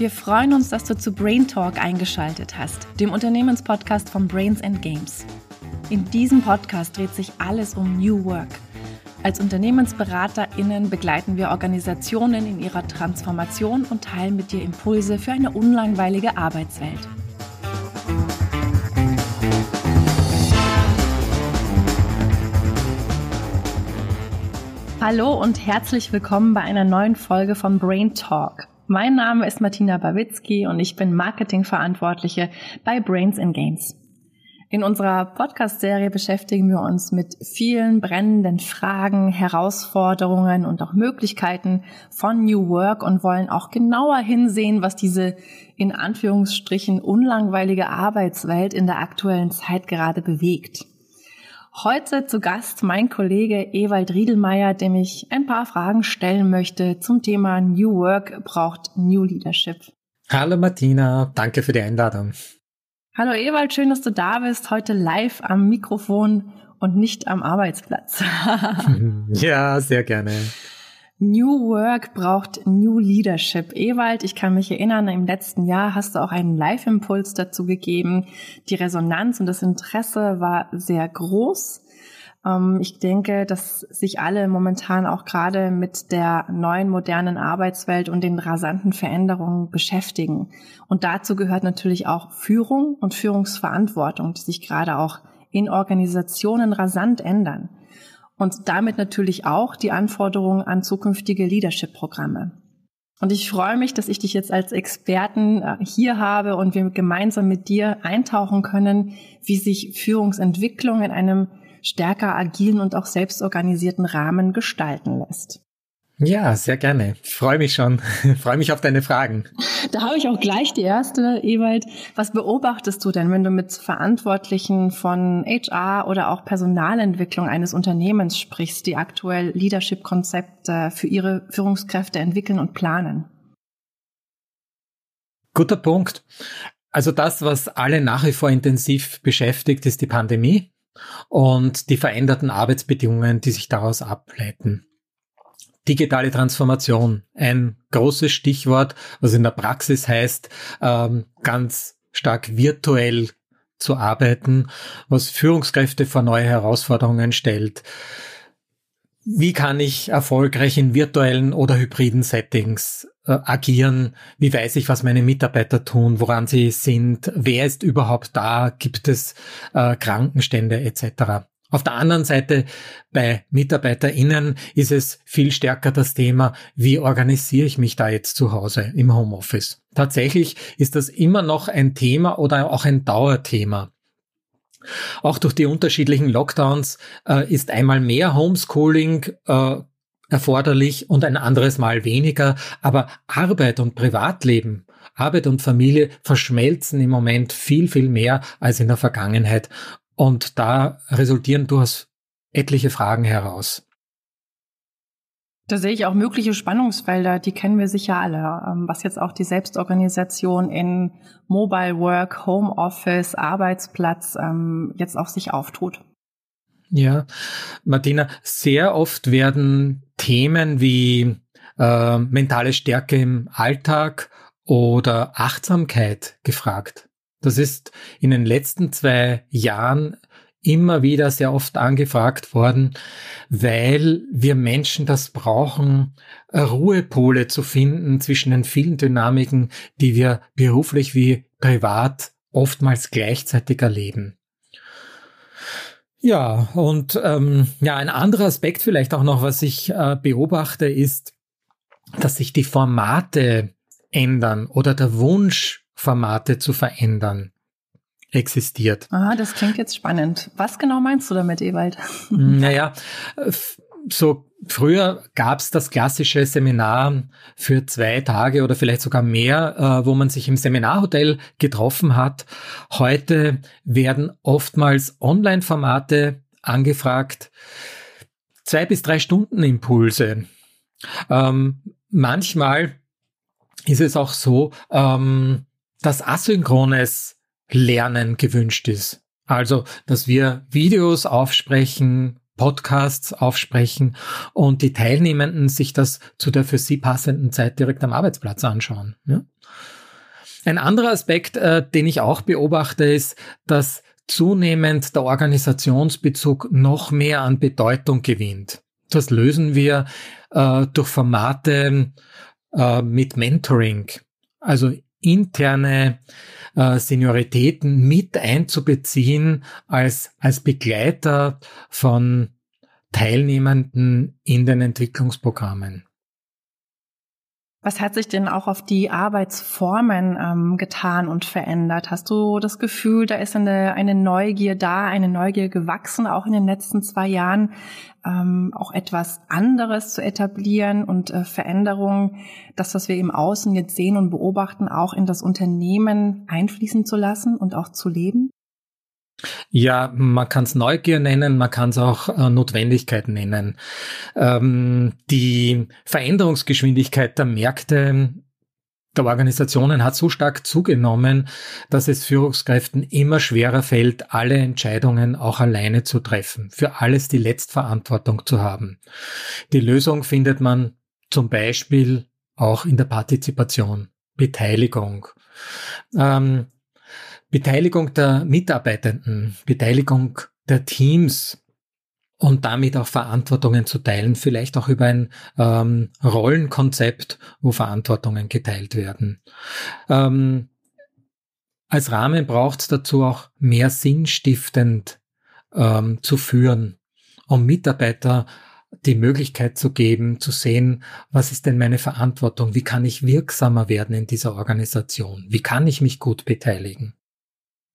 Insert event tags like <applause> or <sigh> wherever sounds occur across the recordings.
Wir freuen uns, dass du zu Brain Talk eingeschaltet hast, dem Unternehmenspodcast von Brains and Games. In diesem Podcast dreht sich alles um New Work. Als UnternehmensberaterInnen begleiten wir Organisationen in ihrer Transformation und teilen mit dir Impulse für eine unlangweilige Arbeitswelt. Hallo und herzlich willkommen bei einer neuen Folge von Brain Talk. Mein Name ist Martina Bawitzki und ich bin Marketingverantwortliche bei Brains and Games. In unserer Podcast-Serie beschäftigen wir uns mit vielen brennenden Fragen, Herausforderungen und auch Möglichkeiten von New Work und wollen auch genauer hinsehen, was diese in Anführungsstrichen unlangweilige Arbeitswelt in der aktuellen Zeit gerade bewegt. Heute zu Gast mein Kollege Ewald Riedelmeier, dem ich ein paar Fragen stellen möchte zum Thema New Work braucht New Leadership. Hallo Martina, danke für die Einladung. Hallo Ewald, schön, dass du da bist, heute live am Mikrofon und nicht am Arbeitsplatz. <laughs> ja, sehr gerne. New Work braucht New Leadership. Ewald, ich kann mich erinnern, im letzten Jahr hast du auch einen Live-Impuls dazu gegeben. Die Resonanz und das Interesse war sehr groß. Ähm, ich denke, dass sich alle momentan auch gerade mit der neuen modernen Arbeitswelt und den rasanten Veränderungen beschäftigen. Und dazu gehört natürlich auch Führung und Führungsverantwortung, die sich gerade auch in Organisationen rasant ändern und damit natürlich auch die Anforderungen an zukünftige Leadership-Programme. Und ich freue mich, dass ich dich jetzt als Experten äh, hier habe und wir gemeinsam mit dir eintauchen können, wie sich Führungsentwicklung in einem stärker agilen und auch selbstorganisierten Rahmen gestalten lässt. Ja, sehr gerne. Ich freue mich schon. Ich <laughs> freue mich auf deine Fragen. Da habe ich auch gleich die erste, Ewald. Was beobachtest du denn, wenn du mit Verantwortlichen von HR oder auch Personalentwicklung eines Unternehmens sprichst, die aktuell Leadership-Konzepte für ihre Führungskräfte entwickeln und planen? Guter Punkt. Also das, was alle nach wie vor intensiv beschäftigt, ist die Pandemie und die veränderten Arbeitsbedingungen, die sich daraus ableiten. Digitale Transformation, ein großes Stichwort, was in der Praxis heißt, ähm, ganz stark virtuell zu arbeiten, was Führungskräfte vor neue Herausforderungen stellt. Wie kann ich erfolgreich in virtuellen oder hybriden Settings äh, agieren? Wie weiß ich, was meine Mitarbeiter tun, woran sie sind? Wer ist überhaupt da? Gibt es äh, Krankenstände etc.? Auf der anderen Seite bei MitarbeiterInnen ist es viel stärker das Thema, wie organisiere ich mich da jetzt zu Hause im Homeoffice? Tatsächlich ist das immer noch ein Thema oder auch ein Dauerthema. Auch durch die unterschiedlichen Lockdowns äh, ist einmal mehr Homeschooling äh, erforderlich und ein anderes Mal weniger. Aber Arbeit und Privatleben, Arbeit und Familie verschmelzen im Moment viel, viel mehr als in der Vergangenheit. Und da resultieren durchaus etliche Fragen heraus. Da sehe ich auch mögliche Spannungsfelder, die kennen wir sicher alle, ähm, was jetzt auch die Selbstorganisation in Mobile Work, Home Office, Arbeitsplatz ähm, jetzt auch sich auftut. Ja, Martina, sehr oft werden Themen wie äh, mentale Stärke im Alltag oder Achtsamkeit gefragt. Das ist in den letzten zwei Jahren immer wieder sehr oft angefragt worden, weil wir Menschen das brauchen, Ruhepole zu finden zwischen den vielen Dynamiken, die wir beruflich wie privat oftmals gleichzeitig erleben. Ja, und ähm, ja, ein anderer Aspekt vielleicht auch noch, was ich äh, beobachte, ist, dass sich die Formate ändern oder der Wunsch Formate zu verändern existiert. Ah, das klingt jetzt spannend. Was genau meinst du damit, Ewald? Naja, so früher gab's das klassische Seminar für zwei Tage oder vielleicht sogar mehr, äh, wo man sich im Seminarhotel getroffen hat. Heute werden oftmals Online-Formate angefragt. Zwei bis drei Stunden Impulse. Ähm, manchmal ist es auch so, ähm, dass asynchrones Lernen gewünscht ist. Also, dass wir Videos aufsprechen Podcasts aufsprechen und die Teilnehmenden sich das zu der für sie passenden Zeit direkt am Arbeitsplatz anschauen. Ja? Ein anderer Aspekt, äh, den ich auch beobachte, ist, dass zunehmend der Organisationsbezug noch mehr an Bedeutung gewinnt. Das lösen wir äh, durch Formate äh, mit Mentoring, also interne äh, Senioritäten mit einzubeziehen als, als Begleiter von Teilnehmenden in den Entwicklungsprogrammen. Was hat sich denn auch auf die Arbeitsformen ähm, getan und verändert? Hast du das Gefühl, da ist eine, eine Neugier da, eine Neugier gewachsen, auch in den letzten zwei Jahren, ähm, auch etwas anderes zu etablieren und äh, Veränderungen, das, was wir im Außen jetzt sehen und beobachten, auch in das Unternehmen einfließen zu lassen und auch zu leben? Ja, man kann es Neugier nennen, man kann es auch äh, Notwendigkeit nennen. Ähm, die Veränderungsgeschwindigkeit der Märkte der Organisationen hat so stark zugenommen, dass es Führungskräften immer schwerer fällt, alle Entscheidungen auch alleine zu treffen, für alles die Letztverantwortung zu haben. Die Lösung findet man zum Beispiel auch in der Partizipation, Beteiligung. Ähm, Beteiligung der Mitarbeitenden, Beteiligung der Teams und damit auch Verantwortungen zu teilen, vielleicht auch über ein ähm, Rollenkonzept, wo Verantwortungen geteilt werden. Ähm, als Rahmen braucht es dazu auch mehr sinnstiftend ähm, zu führen, um Mitarbeiter die Möglichkeit zu geben, zu sehen, was ist denn meine Verantwortung, wie kann ich wirksamer werden in dieser Organisation, wie kann ich mich gut beteiligen.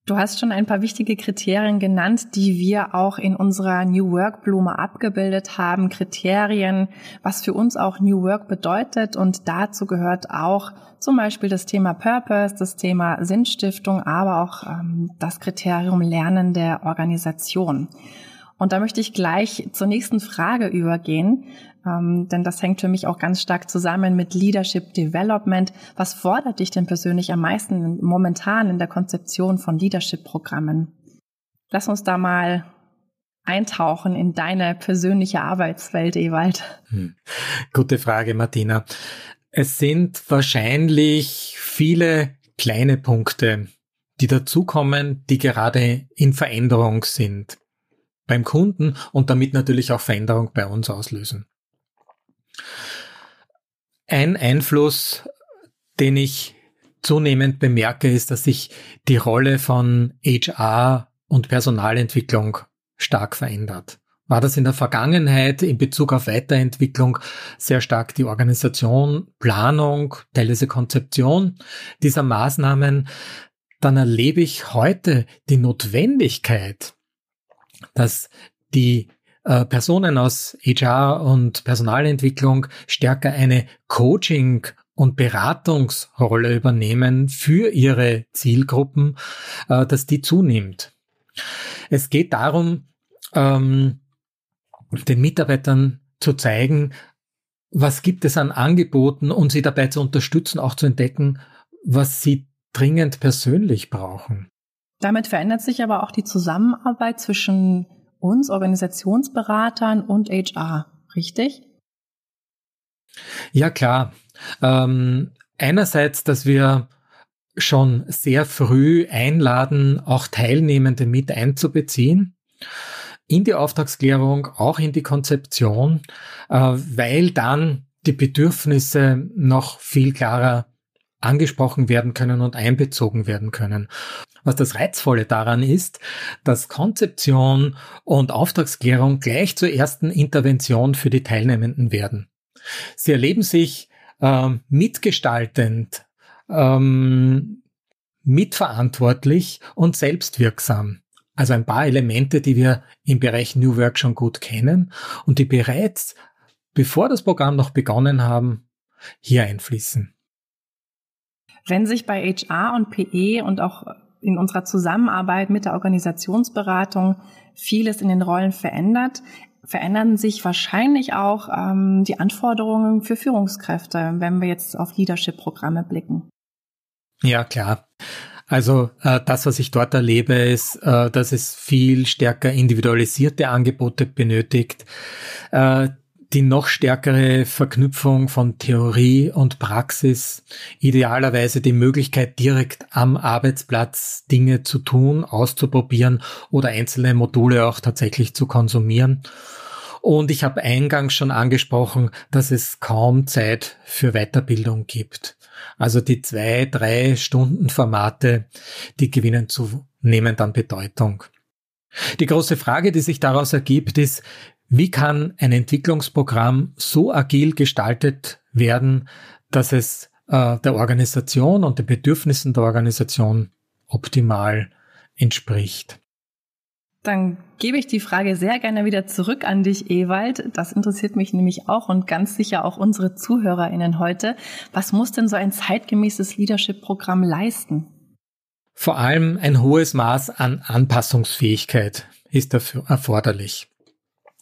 Du hast schon ein paar wichtige Kriterien genannt, die wir auch in unserer New Work Blume abgebildet haben. Kriterien, was für uns auch New Work bedeutet. Und dazu gehört auch zum Beispiel das Thema Purpose, das Thema Sinnstiftung, aber auch ähm, das Kriterium Lernen der Organisation. Und da möchte ich gleich zur nächsten Frage übergehen, ähm, denn das hängt für mich auch ganz stark zusammen mit Leadership Development. Was fordert dich denn persönlich am meisten momentan in der Konzeption von Leadership-Programmen? Lass uns da mal eintauchen in deine persönliche Arbeitswelt, Ewald. Hm. Gute Frage, Martina. Es sind wahrscheinlich viele kleine Punkte, die dazukommen, die gerade in Veränderung sind beim Kunden und damit natürlich auch Veränderung bei uns auslösen. Ein Einfluss, den ich zunehmend bemerke, ist, dass sich die Rolle von HR und Personalentwicklung stark verändert. War das in der Vergangenheit in Bezug auf Weiterentwicklung sehr stark die Organisation, Planung, teilweise Konzeption dieser Maßnahmen, dann erlebe ich heute die Notwendigkeit, dass die äh, Personen aus HR und Personalentwicklung stärker eine Coaching und Beratungsrolle übernehmen für ihre Zielgruppen, äh, dass die zunimmt. Es geht darum, ähm, den Mitarbeitern zu zeigen, was gibt es an Angeboten und sie dabei zu unterstützen, auch zu entdecken, was sie dringend persönlich brauchen. Damit verändert sich aber auch die Zusammenarbeit zwischen uns, Organisationsberatern und HR, richtig? Ja, klar. Ähm, einerseits, dass wir schon sehr früh einladen, auch Teilnehmende mit einzubeziehen in die Auftragsklärung, auch in die Konzeption, äh, weil dann die Bedürfnisse noch viel klarer angesprochen werden können und einbezogen werden können. Was das Reizvolle daran ist, dass Konzeption und Auftragsklärung gleich zur ersten Intervention für die Teilnehmenden werden. Sie erleben sich ähm, mitgestaltend, ähm, mitverantwortlich und selbstwirksam. Also ein paar Elemente, die wir im Bereich New Work schon gut kennen und die bereits, bevor das Programm noch begonnen haben, hier einfließen. Wenn sich bei HR und PE und auch in unserer Zusammenarbeit mit der Organisationsberatung vieles in den Rollen verändert, verändern sich wahrscheinlich auch ähm, die Anforderungen für Führungskräfte, wenn wir jetzt auf Leadership-Programme blicken. Ja, klar. Also äh, das, was ich dort erlebe, ist, äh, dass es viel stärker individualisierte Angebote benötigt, äh, die noch stärkere Verknüpfung von Theorie und Praxis, idealerweise die Möglichkeit, direkt am Arbeitsplatz Dinge zu tun, auszuprobieren oder einzelne Module auch tatsächlich zu konsumieren. Und ich habe eingangs schon angesprochen, dass es kaum Zeit für Weiterbildung gibt. Also die zwei, drei Stunden Formate, die gewinnen zunehmend an Bedeutung. Die große Frage, die sich daraus ergibt, ist, wie kann ein Entwicklungsprogramm so agil gestaltet werden, dass es äh, der Organisation und den Bedürfnissen der Organisation optimal entspricht? Dann gebe ich die Frage sehr gerne wieder zurück an dich, Ewald. Das interessiert mich nämlich auch und ganz sicher auch unsere ZuhörerInnen heute. Was muss denn so ein zeitgemäßes Leadership-Programm leisten? Vor allem ein hohes Maß an Anpassungsfähigkeit ist dafür erforderlich.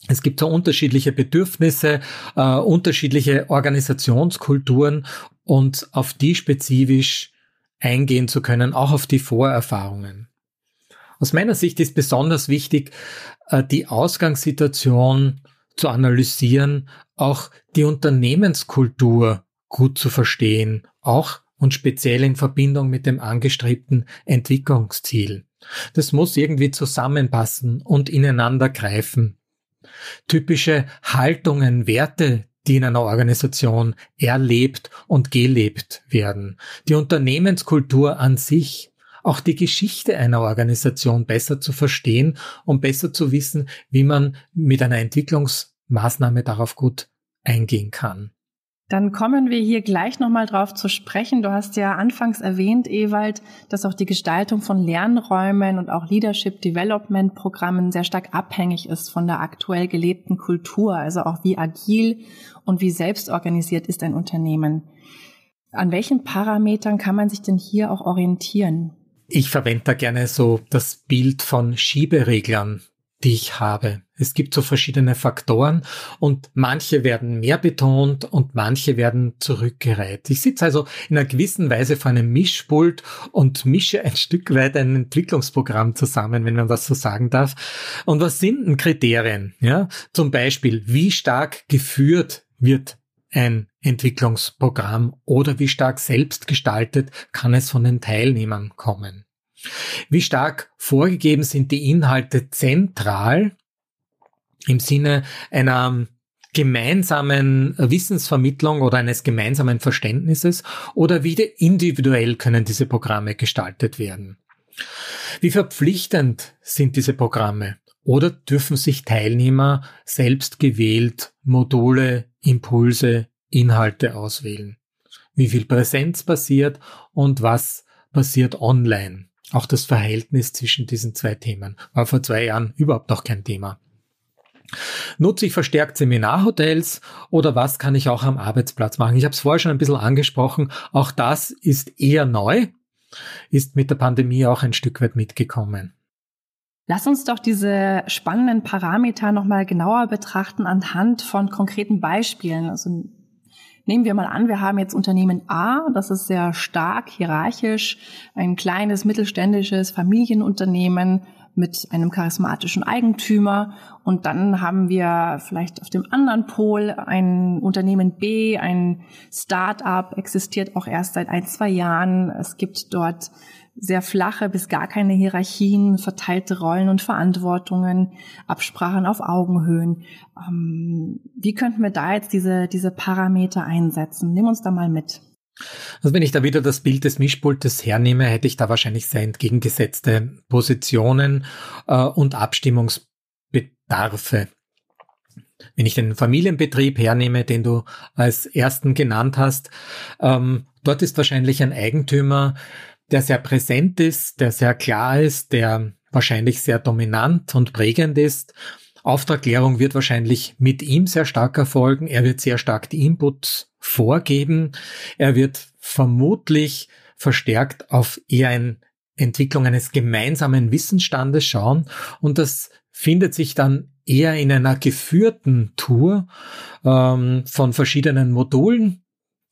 Es gibt so unterschiedliche Bedürfnisse, äh, unterschiedliche Organisationskulturen und auf die spezifisch eingehen zu können, auch auf die Vorerfahrungen. Aus meiner Sicht ist besonders wichtig, äh, die Ausgangssituation zu analysieren, auch die Unternehmenskultur gut zu verstehen, auch und speziell in Verbindung mit dem angestrebten Entwicklungsziel. Das muss irgendwie zusammenpassen und ineinander greifen. Typische Haltungen, Werte, die in einer Organisation erlebt und gelebt werden. Die Unternehmenskultur an sich, auch die Geschichte einer Organisation besser zu verstehen und besser zu wissen, wie man mit einer Entwicklungsmaßnahme darauf gut eingehen kann. Dann kommen wir hier gleich nochmal drauf zu sprechen. Du hast ja anfangs erwähnt, Ewald, dass auch die Gestaltung von Lernräumen und auch Leadership Development Programmen sehr stark abhängig ist von der aktuell gelebten Kultur, also auch wie agil und wie selbstorganisiert ist ein Unternehmen. An welchen Parametern kann man sich denn hier auch orientieren? Ich verwende da gerne so das Bild von Schiebereglern die ich habe. Es gibt so verschiedene Faktoren und manche werden mehr betont und manche werden zurückgereiht. Ich sitze also in einer gewissen Weise vor einem Mischpult und mische ein Stück weit ein Entwicklungsprogramm zusammen, wenn man das so sagen darf. Und was sind denn Kriterien? Ja, zum Beispiel, wie stark geführt wird ein Entwicklungsprogramm oder wie stark selbst gestaltet kann es von den Teilnehmern kommen. Wie stark vorgegeben sind die Inhalte zentral im Sinne einer gemeinsamen Wissensvermittlung oder eines gemeinsamen Verständnisses oder wie individuell können diese Programme gestaltet werden? Wie verpflichtend sind diese Programme? Oder dürfen sich Teilnehmer selbst gewählt Module, Impulse, Inhalte auswählen? Wie viel Präsenz passiert und was passiert online? Auch das Verhältnis zwischen diesen zwei Themen war vor zwei Jahren überhaupt noch kein Thema. Nutze ich verstärkt Seminarhotels oder was kann ich auch am Arbeitsplatz machen? Ich habe es vorher schon ein bisschen angesprochen. Auch das ist eher neu, ist mit der Pandemie auch ein Stück weit mitgekommen. Lass uns doch diese spannenden Parameter nochmal genauer betrachten anhand von konkreten Beispielen. Also Nehmen wir mal an, wir haben jetzt Unternehmen A, das ist sehr stark hierarchisch, ein kleines mittelständisches Familienunternehmen mit einem charismatischen Eigentümer und dann haben wir vielleicht auf dem anderen Pol ein Unternehmen B, ein Start-up, existiert auch erst seit ein, zwei Jahren. Es gibt dort sehr flache bis gar keine Hierarchien, verteilte Rollen und Verantwortungen, Absprachen auf Augenhöhen. Ähm, wie könnten wir da jetzt diese, diese Parameter einsetzen? Nimm uns da mal mit. Also wenn ich da wieder das Bild des Mischpultes hernehme, hätte ich da wahrscheinlich sehr entgegengesetzte Positionen äh, und Abstimmungsbedarfe. Wenn ich den Familienbetrieb hernehme, den du als ersten genannt hast, ähm, dort ist wahrscheinlich ein Eigentümer, der sehr präsent ist, der sehr klar ist, der wahrscheinlich sehr dominant und prägend ist. Auftragklärung wird wahrscheinlich mit ihm sehr stark erfolgen. Er wird sehr stark die Inputs vorgeben. Er wird vermutlich verstärkt auf eher eine Entwicklung eines gemeinsamen Wissensstandes schauen. Und das findet sich dann eher in einer geführten Tour ähm, von verschiedenen Modulen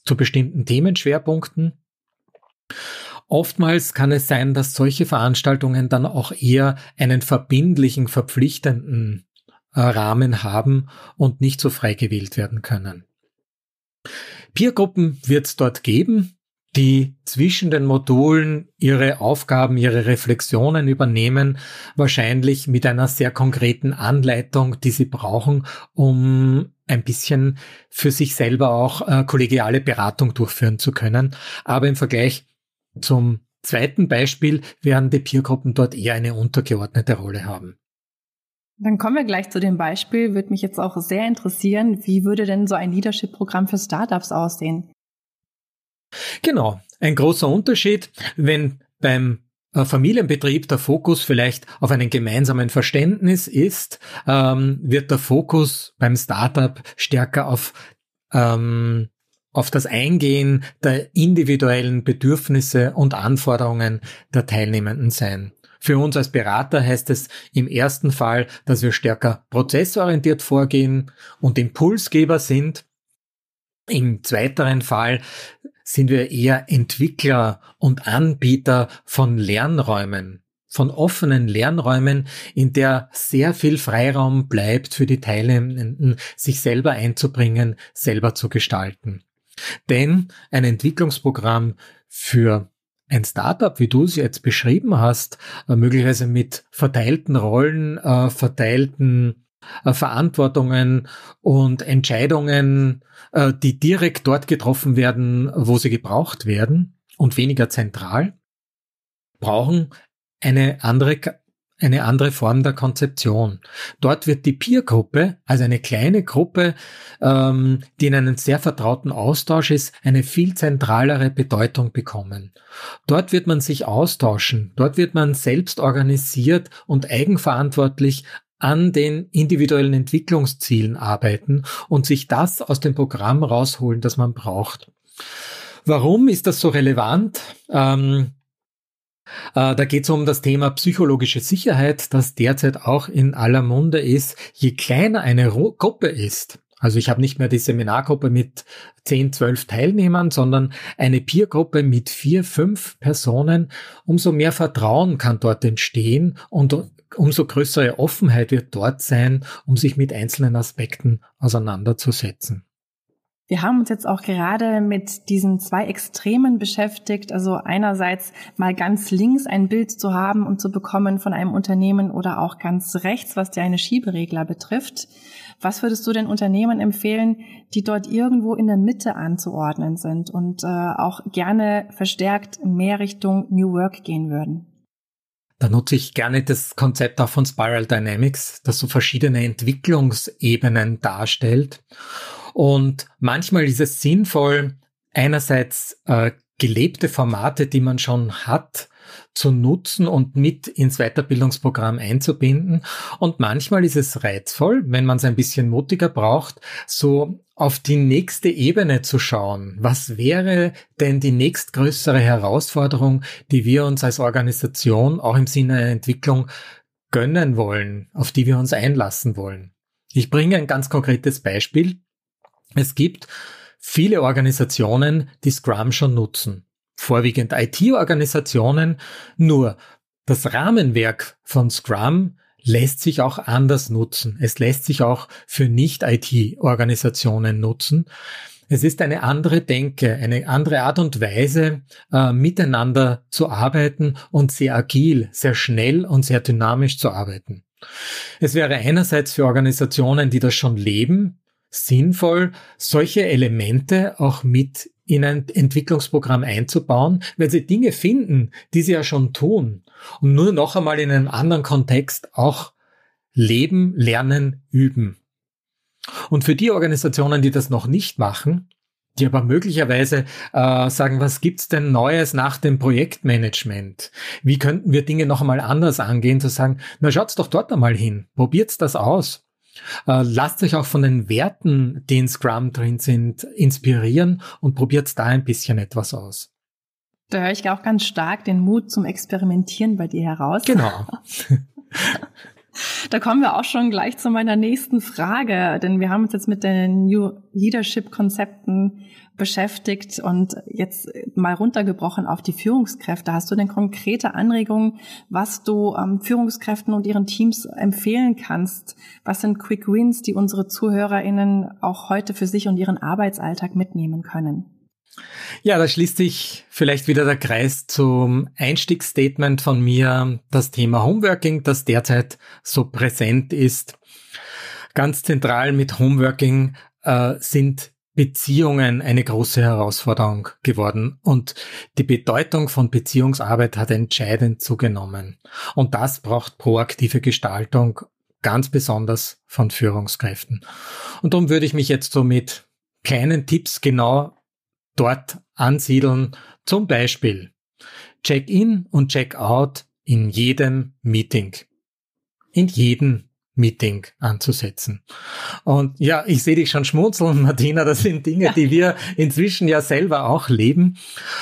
zu bestimmten Themenschwerpunkten. Oftmals kann es sein, dass solche Veranstaltungen dann auch eher einen verbindlichen, verpflichtenden äh, Rahmen haben und nicht so frei gewählt werden können. Peergruppen wird es dort geben, die zwischen den Modulen ihre Aufgaben, ihre Reflexionen übernehmen, wahrscheinlich mit einer sehr konkreten Anleitung, die sie brauchen, um ein bisschen für sich selber auch äh, kollegiale Beratung durchführen zu können. Aber im Vergleich zum zweiten Beispiel werden die Peergruppen dort eher eine untergeordnete Rolle haben. Dann kommen wir gleich zu dem Beispiel. Würde mich jetzt auch sehr interessieren, wie würde denn so ein Leadership-Programm für Startups aussehen? Genau, ein großer Unterschied, wenn beim äh, Familienbetrieb der Fokus vielleicht auf einen gemeinsamen Verständnis ist, ähm, wird der Fokus beim Startup stärker auf ähm, auf das Eingehen der individuellen Bedürfnisse und Anforderungen der Teilnehmenden sein. Für uns als Berater heißt es im ersten Fall, dass wir stärker prozessorientiert vorgehen und Impulsgeber sind. Im zweiteren Fall sind wir eher Entwickler und Anbieter von Lernräumen, von offenen Lernräumen, in der sehr viel Freiraum bleibt für die Teilnehmenden, sich selber einzubringen, selber zu gestalten. Denn ein Entwicklungsprogramm für ein Startup, wie du es jetzt beschrieben hast, äh, möglicherweise mit verteilten Rollen, äh, verteilten äh, Verantwortungen und Entscheidungen, die direkt dort getroffen werden, wo sie gebraucht werden und weniger zentral, brauchen eine andere eine andere Form der Konzeption. Dort wird die Peer-Gruppe, also eine kleine Gruppe, ähm, die in einem sehr vertrauten Austausch ist, eine viel zentralere Bedeutung bekommen. Dort wird man sich austauschen, dort wird man selbst organisiert und eigenverantwortlich an den individuellen Entwicklungszielen arbeiten und sich das aus dem Programm rausholen, das man braucht. Warum ist das so relevant? Ähm, äh, da geht es um das Thema psychologische Sicherheit, das derzeit auch in aller Munde ist. Je kleiner eine Gruppe ist, also ich habe nicht mehr die Seminargruppe mit 10, 12 Teilnehmern, sondern eine Peergruppe mit vier, fünf Personen. Umso mehr Vertrauen kann dort entstehen und umso größere Offenheit wird dort sein, um sich mit einzelnen Aspekten auseinanderzusetzen. Wir haben uns jetzt auch gerade mit diesen zwei Extremen beschäftigt. Also einerseits mal ganz links ein Bild zu haben und zu bekommen von einem Unternehmen oder auch ganz rechts, was deine Schieberegler betrifft. Was würdest du den Unternehmen empfehlen, die dort irgendwo in der Mitte anzuordnen sind und äh, auch gerne verstärkt mehr Richtung New Work gehen würden? Da nutze ich gerne das Konzept auch von Spiral Dynamics, das so verschiedene Entwicklungsebenen darstellt. Und manchmal ist es sinnvoll, einerseits äh, gelebte Formate, die man schon hat, zu nutzen und mit ins Weiterbildungsprogramm einzubinden. Und manchmal ist es reizvoll, wenn man es ein bisschen mutiger braucht, so auf die nächste Ebene zu schauen. Was wäre denn die nächstgrößere Herausforderung, die wir uns als Organisation auch im Sinne einer Entwicklung gönnen wollen, auf die wir uns einlassen wollen? Ich bringe ein ganz konkretes Beispiel. Es gibt viele Organisationen, die Scrum schon nutzen. Vorwiegend IT-Organisationen, nur das Rahmenwerk von Scrum lässt sich auch anders nutzen. Es lässt sich auch für Nicht-IT-Organisationen nutzen. Es ist eine andere Denke, eine andere Art und Weise, äh, miteinander zu arbeiten und sehr agil, sehr schnell und sehr dynamisch zu arbeiten. Es wäre einerseits für Organisationen, die das schon leben, sinnvoll, solche Elemente auch mit in ein Entwicklungsprogramm einzubauen, weil sie Dinge finden, die sie ja schon tun und nur noch einmal in einem anderen Kontext auch leben, lernen, üben. Und für die Organisationen, die das noch nicht machen, die aber möglicherweise äh, sagen, was gibt's denn Neues nach dem Projektmanagement? Wie könnten wir Dinge noch einmal anders angehen, zu sagen, na schaut's doch dort einmal hin, probiert's das aus. Äh, lasst euch auch von den Werten, die in Scrum drin sind, inspirieren und probiert da ein bisschen etwas aus. Da höre ich auch ganz stark den Mut zum Experimentieren bei dir heraus. Genau. <laughs> <laughs> Da kommen wir auch schon gleich zu meiner nächsten Frage, denn wir haben uns jetzt mit den New Leadership Konzepten beschäftigt und jetzt mal runtergebrochen auf die Führungskräfte. Hast du denn konkrete Anregungen, was du ähm, Führungskräften und ihren Teams empfehlen kannst? Was sind Quick Wins, die unsere ZuhörerInnen auch heute für sich und ihren Arbeitsalltag mitnehmen können? Ja, da schließt sich vielleicht wieder der Kreis zum Einstiegsstatement von mir, das Thema Homeworking, das derzeit so präsent ist. Ganz zentral mit Homeworking äh, sind Beziehungen eine große Herausforderung geworden und die Bedeutung von Beziehungsarbeit hat entscheidend zugenommen. Und das braucht proaktive Gestaltung, ganz besonders von Führungskräften. Und darum würde ich mich jetzt so mit kleinen Tipps genau dort ansiedeln. Zum Beispiel Check-in und Check-out in jedem Meeting. In jedem Meeting anzusetzen. Und ja, ich sehe dich schon schmunzeln, <laughs> Martina, das sind Dinge, ja. die wir inzwischen ja selber auch leben,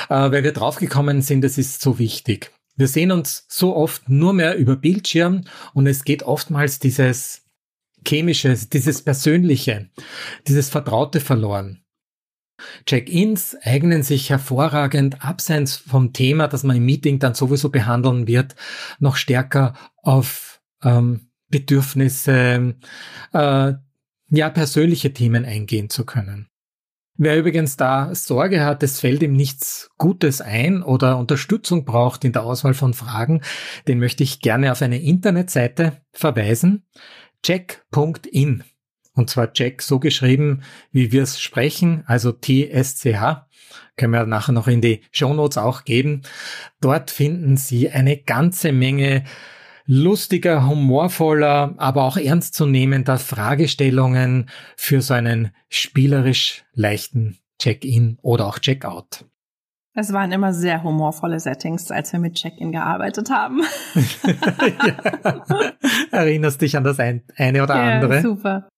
äh, weil wir draufgekommen sind, es ist so wichtig. Wir sehen uns so oft nur mehr über Bildschirm und es geht oftmals dieses chemische, dieses persönliche, dieses Vertraute verloren. Check-ins eignen sich hervorragend, abseits vom Thema, das man im Meeting dann sowieso behandeln wird, noch stärker auf ähm, Bedürfnisse, äh, ja, persönliche Themen eingehen zu können. Wer übrigens da Sorge hat, es fällt ihm nichts Gutes ein oder Unterstützung braucht in der Auswahl von Fragen, den möchte ich gerne auf eine Internetseite verweisen. check.in. Und zwar Check so geschrieben, wie wir es sprechen, also T-S-C-H. Können wir nachher noch in die Show Notes auch geben. Dort finden Sie eine ganze Menge lustiger, humorvoller, aber auch ernstzunehmender Fragestellungen für so einen spielerisch leichten Check-in oder auch Check-out. Es waren immer sehr humorvolle Settings, als wir mit Check-in gearbeitet haben. <laughs> <laughs> ja. Erinnerst dich an das ein, eine oder ja, andere? Super.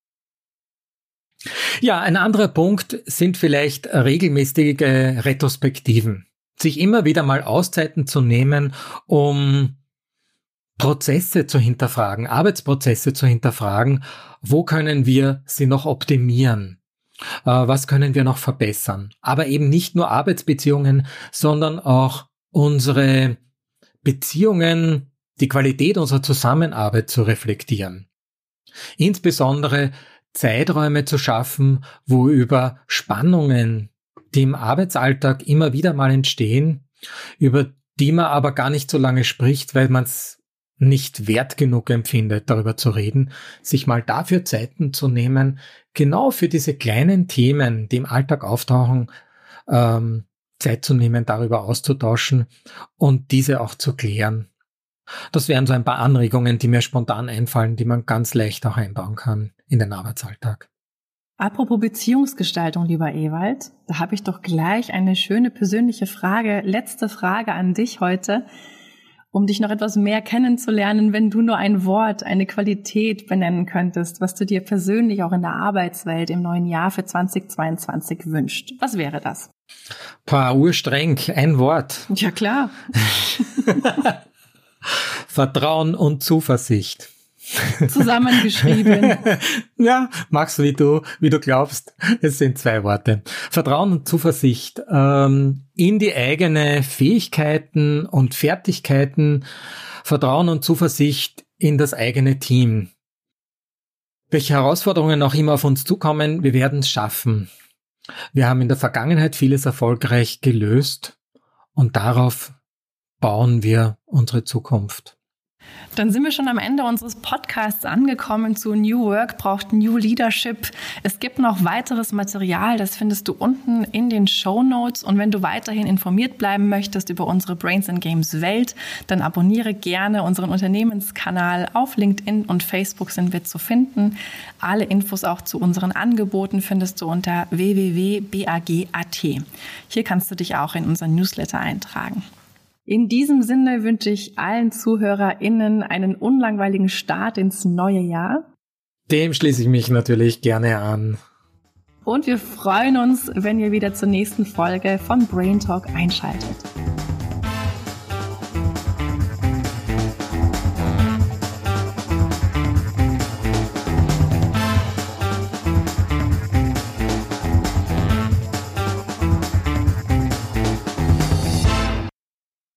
Ja, ein anderer Punkt sind vielleicht regelmäßige Retrospektiven. Sich immer wieder mal Auszeiten zu nehmen, um Prozesse zu hinterfragen, Arbeitsprozesse zu hinterfragen. Wo können wir sie noch optimieren? Äh, was können wir noch verbessern? Aber eben nicht nur Arbeitsbeziehungen, sondern auch unsere Beziehungen, die Qualität unserer Zusammenarbeit zu reflektieren. Insbesondere Zeiträume zu schaffen, wo über Spannungen, die im Arbeitsalltag immer wieder mal entstehen, über die man aber gar nicht so lange spricht, weil man es nicht wert genug empfindet, darüber zu reden, sich mal dafür Zeiten zu nehmen, genau für diese kleinen Themen, die im Alltag auftauchen, ähm, Zeit zu nehmen, darüber auszutauschen und diese auch zu klären. Das wären so ein paar Anregungen, die mir spontan einfallen, die man ganz leicht auch einbauen kann in den Arbeitsalltag. Apropos Beziehungsgestaltung, lieber Ewald, da habe ich doch gleich eine schöne persönliche Frage, letzte Frage an dich heute um dich noch etwas mehr kennenzulernen, wenn du nur ein Wort, eine Qualität benennen könntest, was du dir persönlich auch in der Arbeitswelt im neuen Jahr für 2022 wünscht. Was wäre das? Paar urstreng, ein Wort. Ja, klar. <laughs> Vertrauen und Zuversicht. Zusammengeschrieben. <laughs> ja, mach's wie du, wie du glaubst. Es sind zwei Worte. Vertrauen und Zuversicht ähm, in die eigene Fähigkeiten und Fertigkeiten. Vertrauen und Zuversicht in das eigene Team. Welche Herausforderungen auch immer auf uns zukommen, wir werden es schaffen. Wir haben in der Vergangenheit vieles erfolgreich gelöst und darauf bauen wir unsere Zukunft. Dann sind wir schon am Ende unseres Podcasts angekommen zu New Work braucht New Leadership. Es gibt noch weiteres Material, das findest du unten in den Show Notes. Und wenn du weiterhin informiert bleiben möchtest über unsere Brains and Games Welt, dann abonniere gerne unseren Unternehmenskanal. Auf LinkedIn und Facebook sind wir zu finden. Alle Infos auch zu unseren Angeboten findest du unter www.bag.at. Hier kannst du dich auch in unseren Newsletter eintragen. In diesem Sinne wünsche ich allen ZuhörerInnen einen unlangweiligen Start ins neue Jahr. Dem schließe ich mich natürlich gerne an. Und wir freuen uns, wenn ihr wieder zur nächsten Folge von Brain Talk einschaltet.